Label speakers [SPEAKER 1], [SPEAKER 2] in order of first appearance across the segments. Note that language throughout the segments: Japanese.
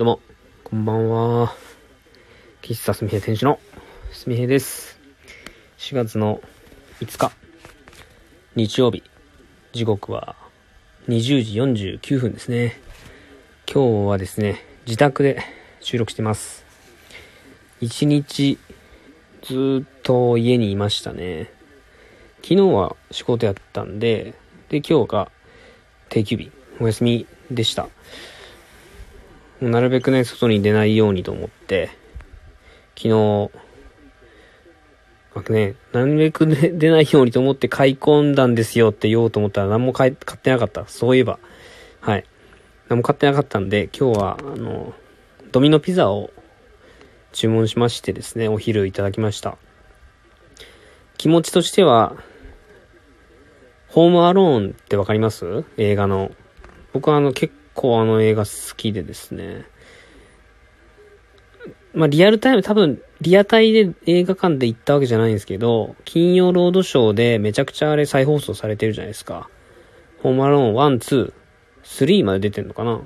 [SPEAKER 1] どうも、こんばんは。喫茶すみへ店主のすみへです。4月の5日、日曜日、時刻は20時49分ですね。今日はですね、自宅で収録してます。一日ずっと家にいましたね。昨日は仕事やったんで、で、今日が定休日、お休みでした。なるべくね、外に出ないようにと思って、昨日、まあ、ね、なるべく、ね、出ないようにと思って買い込んだんですよって言おうと思ったら何も買ってなかった。そういえば。はい。何も買ってなかったんで、今日は、あの、ドミノピザを注文しましてですね、お昼いただきました。気持ちとしては、ホームアローンってわかります？映画の。僕はあの結構あの映画好きでですね。まあリアルタイム、多分リアタイで映画館で行ったわけじゃないんですけど、金曜ロードショーでめちゃくちゃあれ再放送されてるじゃないですか。ホームアローン1、2、3まで出てんのかな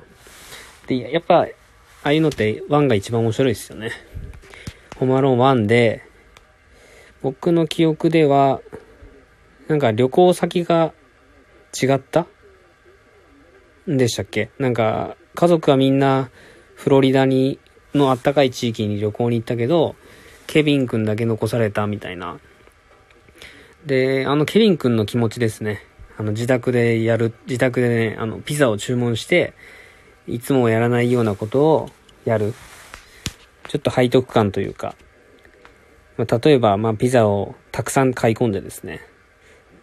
[SPEAKER 1] で、やっぱ、ああいうのって1が一番面白いですよね。ホームアローン1で、僕の記憶では、なんか旅行先が違ったでしたっけ？なんか、家族はみんなフロリダに、のあったかい地域に旅行に行ったけど、ケビン君だけ残されたみたいな。で、あのケビン君の気持ちですね。あの自宅でやる、自宅でね、あのピザを注文して、いつもやらないようなことをやる。ちょっと背徳感というか。まあ、例えば、まあピザをたくさん買い込んでですね。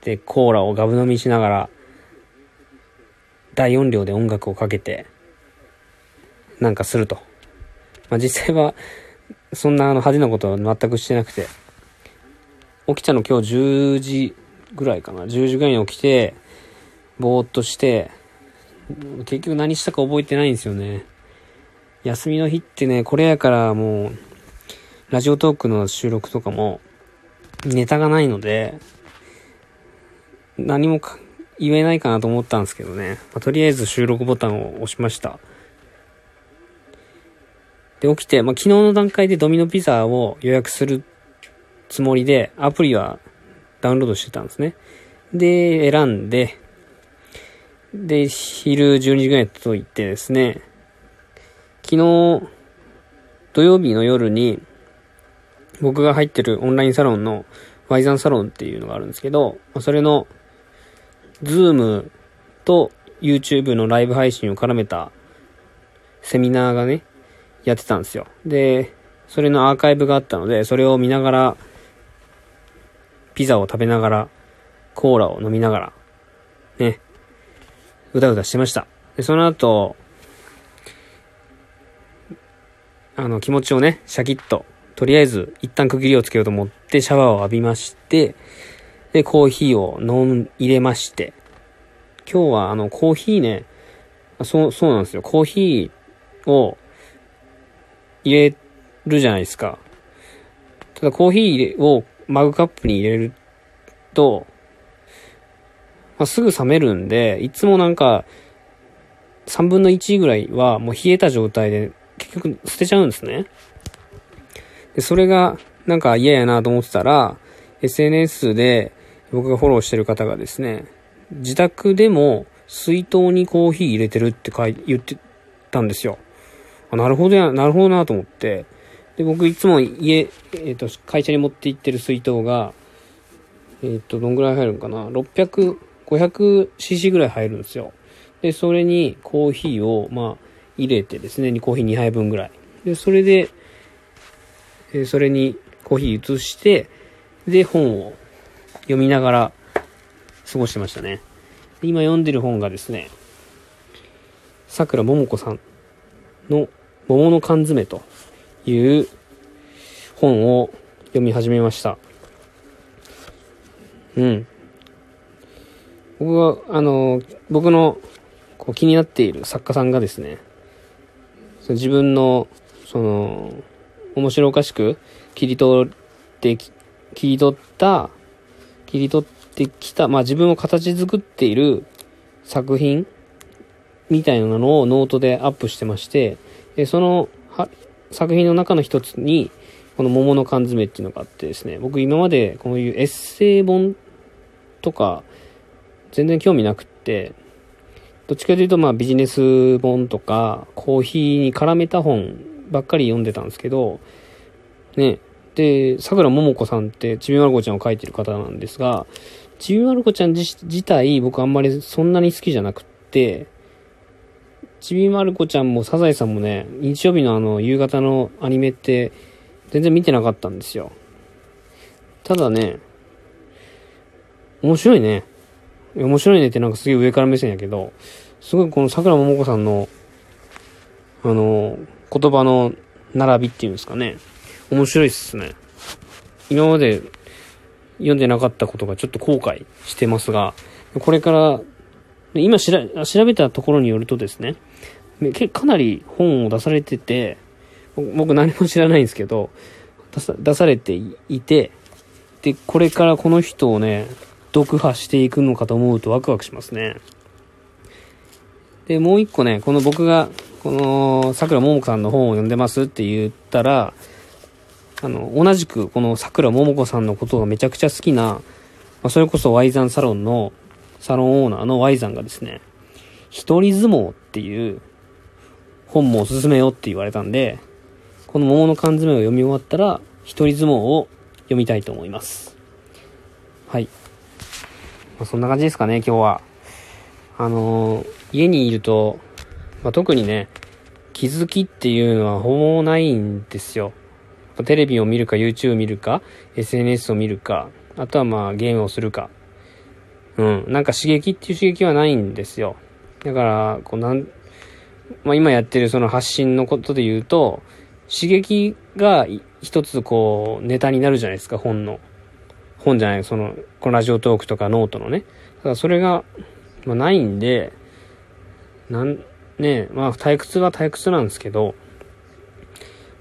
[SPEAKER 1] で、コーラをガブ飲みしながら、大音量で音楽をかけて、なんかすると。まあ、実際は、そんなあの派手なことは全くしてなくて、起きたの今日10時ぐらいかな。10時ぐらいに起きて、ぼーっとして、結局何したか覚えてないんですよね。休みの日ってね、これやからもう、ラジオトークの収録とかも、ネタがないので、何も言えないかなと思ったんですけどね。まあ、とりあえず収録ボタンを押しました。で、起きて、まあ、昨日の段階でドミノピザを予約するつもりで、アプリはダウンロードしてたんですね。で、選んで、で、昼12時ぐらいと行ってですね、昨日、土曜日の夜に、僕が入ってるオンラインサロンのワイザンサロンっていうのがあるんですけど、それのズームと YouTube のライブ配信を絡めたセミナーがね、やってたんですよ。で、それのアーカイブがあったので、それを見ながら、ピザを食べながら、コーラを飲みながら、ね、うだうだしてました。で、その後、あの、気持ちをね、シャキッと、とりあえず、一旦区切りをつけようと思って、シャワーを浴びまして、で、コーヒーを飲ん、入れまして、今日はあの、コーヒーね、そう、そうなんですよ。コーヒーを入れるじゃないですか。ただコーヒーをマグカップに入れると、まあ、すぐ冷めるんで、いつもなんか、3分の1ぐらいはもう冷えた状態で結局捨てちゃうんですね。で、それがなんか嫌やなと思ってたら、SNS で僕がフォローしてる方がですね、自宅でも水筒にコーヒー入れてるって書い言ってたんですよ。あ、なるほどや、なるほどなと思って。で、僕いつも家、えっ、ー、と、会社に持って行ってる水筒が、えっ、ー、と、どんぐらい入るのかな ?600、500cc ぐらい入るんですよ。で、それにコーヒーを、まあ、入れてですね、コーヒー2杯分ぐらい。で、それで、えー、それにコーヒー移して、で、本を読みながら過ごしてましたね。今読んでる本がですね、桜ももこさんの桃の缶詰という本を読み始めました。うん。僕は、あの、僕のこう気になっている作家さんがですね、自分の、その、面白おかしく切り取って、切り取った切り取ってきた、まあ自分を形作っている作品みたいなのをノートでアップしてまして、で、その作品の中の一つに、この桃の缶詰っていうのがあってですね、僕今までこういうエッセイ本とか、全然興味なくって、どっちかというとまあビジネス本とか、コーヒーに絡めた本ばっかり読んでたんですけど、ね、で、桜ももこさんってちびまる子ちゃんを書いてる方なんですが、ちびまる子ちゃん自体僕あんまりそんなに好きじゃなくって、ちびまる子ちゃんもサザエさんもね、日曜日のあの夕方のアニメって全然見てなかったんですよ。ただね、面白いね。面白いねってなんかすげえ上から目線やけど、すごいこの桜ももこさんの、あの、言葉の並びっていうんですかね。面白いっすね。今まで読んでなかったことがちょっと後悔してますが、これから、今調べたところによるとですね、かなり本を出されてて、僕何も知らないんですけど、出されていて、で、これからこの人をね、読破していくのかと思うとワクワクしますね。で、もう一個ね、この僕が、この、桜ももさんの本を読んでますって言ったら、あの、同じくこの桜ももこさんのことがめちゃくちゃ好きな、まあ、それこそワイザンサロンの、サロンオーナーのワイザンがですね、一人相撲っていう本もおすすめよって言われたんで、この桃の缶詰を読み終わったら、一人相撲を読みたいと思います。はい。まあ、そんな感じですかね、今日は。あのー、家にいると、まあ、特にね、気づきっていうのはほぼないんですよ。テレビを見るか、YouTube を見るか、SNS を見るか、あとはまあゲームをするか。うん。なんか刺激っていう刺激はないんですよ。だから、こうなん、まあ今やってるその発信のことで言うと、刺激が一つこうネタになるじゃないですか、本の。本じゃない、その、このラジオトークとかノートのね。だからそれが、まあないんで、なん、ねまあ退屈は退屈なんですけど、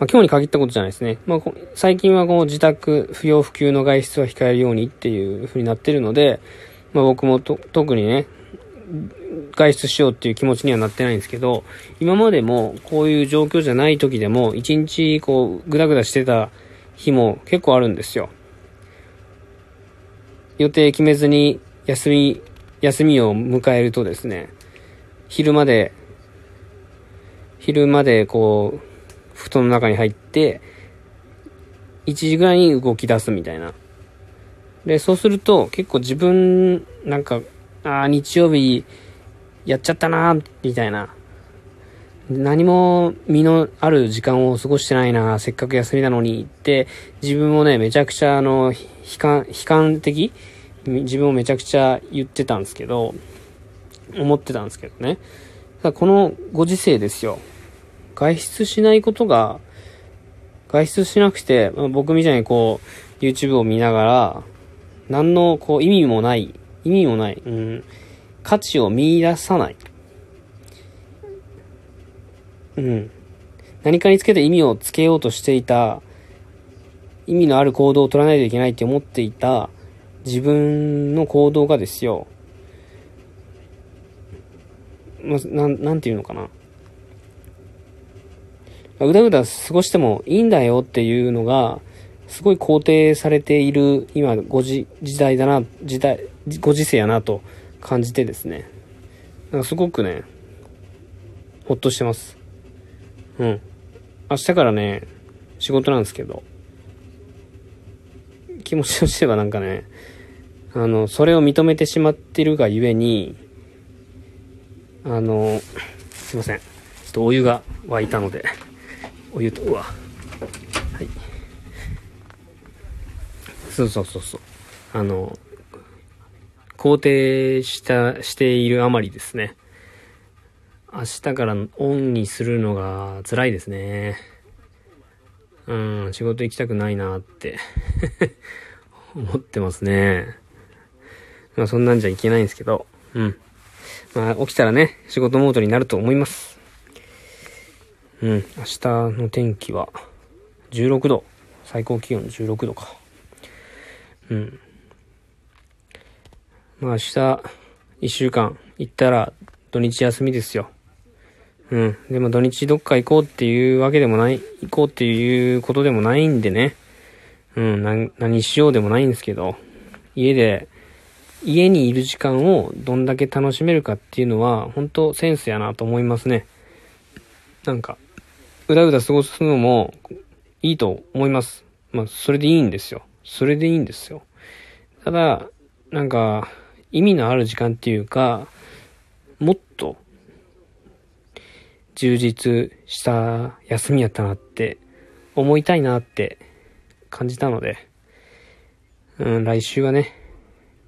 [SPEAKER 1] まあ、今日に限ったことじゃないですね。まあ、最近はこの自宅不要不急の外出は控えるようにっていう風になってるので、まあ、僕も特にね、外出しようっていう気持ちにはなってないんですけど、今までもこういう状況じゃない時でも、一日こう、ぐだぐだしてた日も結構あるんですよ。予定決めずに休み、休みを迎えるとですね、昼まで、昼までこう、布団の中に入って、1時ぐらいに動き出すみたいな。で、そうすると結構自分、なんか、ああ、日曜日やっちゃったなみたいな。何も身のある時間を過ごしてないなせっかく休みなのにって、自分もね、めちゃくちゃあの、悲観、悲観的自分をめちゃくちゃ言ってたんですけど、思ってたんですけどね。このご時世ですよ。外出しないことが、外出しなくて、まあ、僕みたいにこう、YouTube を見ながら、何のこう意味もない、意味もない、うん、価値を見出さない。うん。何かにつけて意味をつけようとしていた、意味のある行動を取らないといけないって思っていた自分の行動がですよ、まあ、なん、なんていうのかな。うだうだ過ごしてもいいんだよっていうのが、すごい肯定されている今ご時時代だな、時代、ご時世やなと感じてですね。なんかすごくね、ほっとしてます。うん。明日からね、仕事なんですけど、気持ちとしてはなんかね、あの、それを認めてしまってるがゆえに、あの、すいません。ちょっとお湯が沸いたので。お湯と、うわ。はい。そうそうそうそう。あの、肯定した、しているあまりですね。明日からオンにするのが辛いですね。うん、仕事行きたくないなって 思ってますね。まあそんなんじゃいけないんですけど、うん。まあ起きたらね、仕事モードになると思います。うん、明日の天気は16度。最高気温16度か。うん。まあ明日、1週間行ったら土日休みですよ。うん。でも土日どっか行こうっていうわけでもない、行こうっていうことでもないんでね。うん、何しようでもないんですけど、家で、家にいる時間をどんだけ楽しめるかっていうのは、本当センスやなと思いますね。なんか、うだうだ過ごすのもいいと思います。まあ、それでいいんですよ。それでいいんですよ。ただ、なんか、意味のある時間っていうか、もっと、充実した休みやったなって思いたいなって感じたので、うん、来週はね、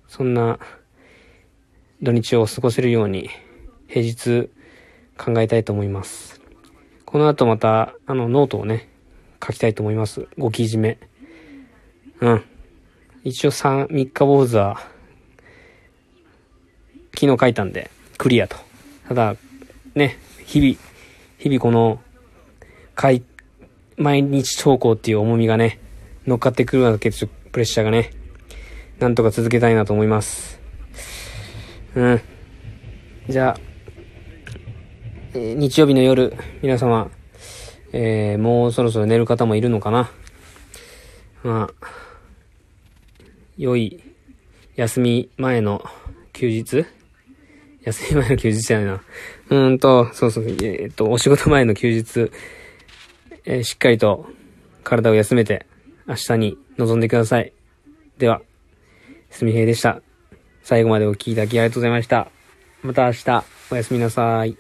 [SPEAKER 1] そんな土日を過ごせるように平日考えたいと思います。この後また、あの、ノートをね、書きたいと思います。5記事目。うん。一応3、3日坊主は、昨日書いたんで、クリアと。ただ、ね、日々、日々この、毎日投稿っていう重みがね、乗っかってくるわけですよ、プレッシャーがね。なんとか続けたいなと思います。うん。じゃあ、えー日曜日の夜、皆様、えーもうそろそろ寝る方もいるのかな？まあ、良い、休み前の休日？休み前の休日じゃないな。うんと、そうそう、えーっと、お仕事前の休日、えーしっかりと体を休めて、明日に臨んでください。では、すみへいでした。最後までお聞きいただきありがとうございました。また明日、おやすみなさい。